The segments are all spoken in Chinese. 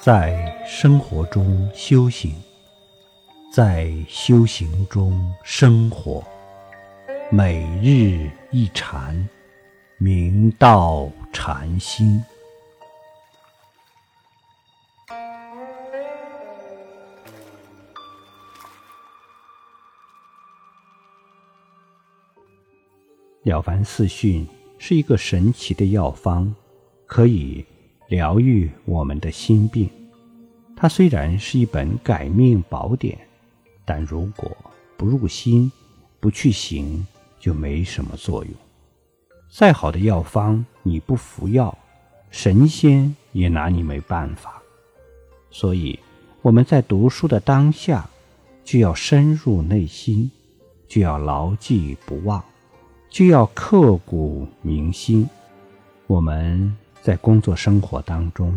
在生活中修行，在修行中生活，每日一禅，明道禅心。了凡四训是一个神奇的药方，可以疗愈我们的心病。它虽然是一本改命宝典，但如果不入心、不去行，就没什么作用。再好的药方，你不服药，神仙也拿你没办法。所以我们在读书的当下，就要深入内心，就要牢记不忘。就要刻骨铭心。我们在工作生活当中，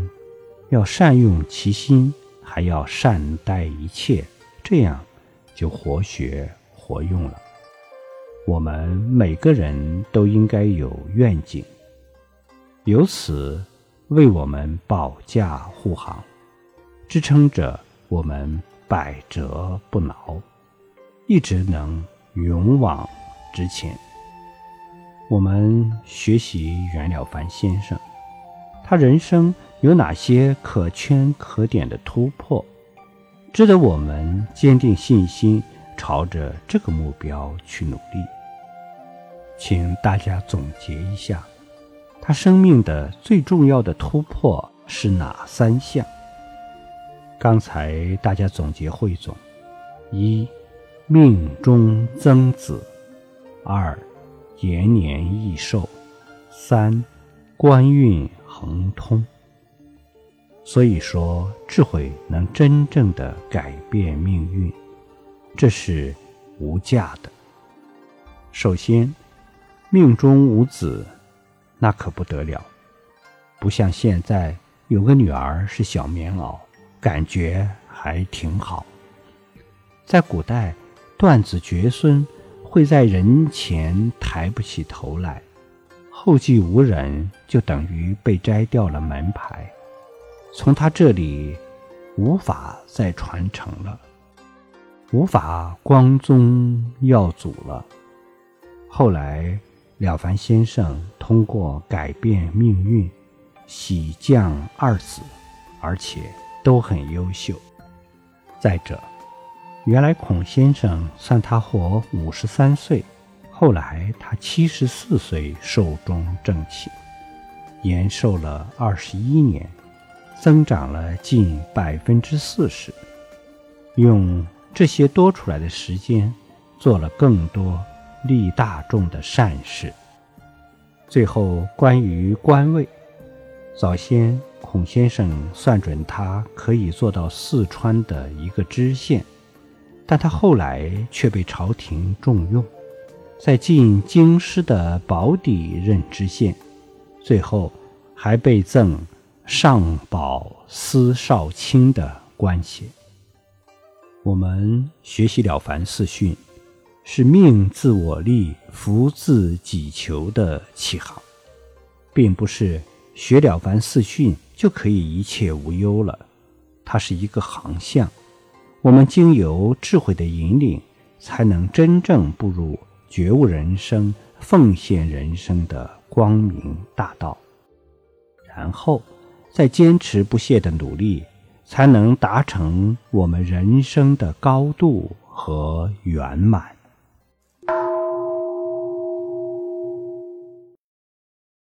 要善用其心，还要善待一切，这样就活学活用了。我们每个人都应该有愿景，由此为我们保驾护航，支撑着我们百折不挠，一直能勇往直前。我们学习袁了凡先生，他人生有哪些可圈可点的突破，值得我们坚定信心，朝着这个目标去努力。请大家总结一下，他生命的最重要的突破是哪三项？刚才大家总结汇总：一，命中增子；二。延年益寿，三官运恒通。所以说，智慧能真正的改变命运，这是无价的。首先，命中无子，那可不得了。不像现在有个女儿是小棉袄，感觉还挺好。在古代，断子绝孙。会在人前抬不起头来，后继无人，就等于被摘掉了门牌，从他这里无法再传承了，无法光宗耀祖了。后来了凡先生通过改变命运，喜降二子，而且都很优秀。再者。原来孔先生算他活五十三岁，后来他七十四岁寿终正寝，延寿了二十一年，增长了近百分之四十。用这些多出来的时间，做了更多利大众的善事。最后关于官位，早先孔先生算准他可以做到四川的一个知县。但他后来却被朝廷重用，在进京师的保底任知县，最后还被赠上保司少卿的官衔。我们学习了凡四训，是命自我立，福自己求的起航，并不是学了凡四训就可以一切无忧了，它是一个航向。我们经由智慧的引领，才能真正步入觉悟人生、奉献人生的光明大道。然后，再坚持不懈的努力，才能达成我们人生的高度和圆满。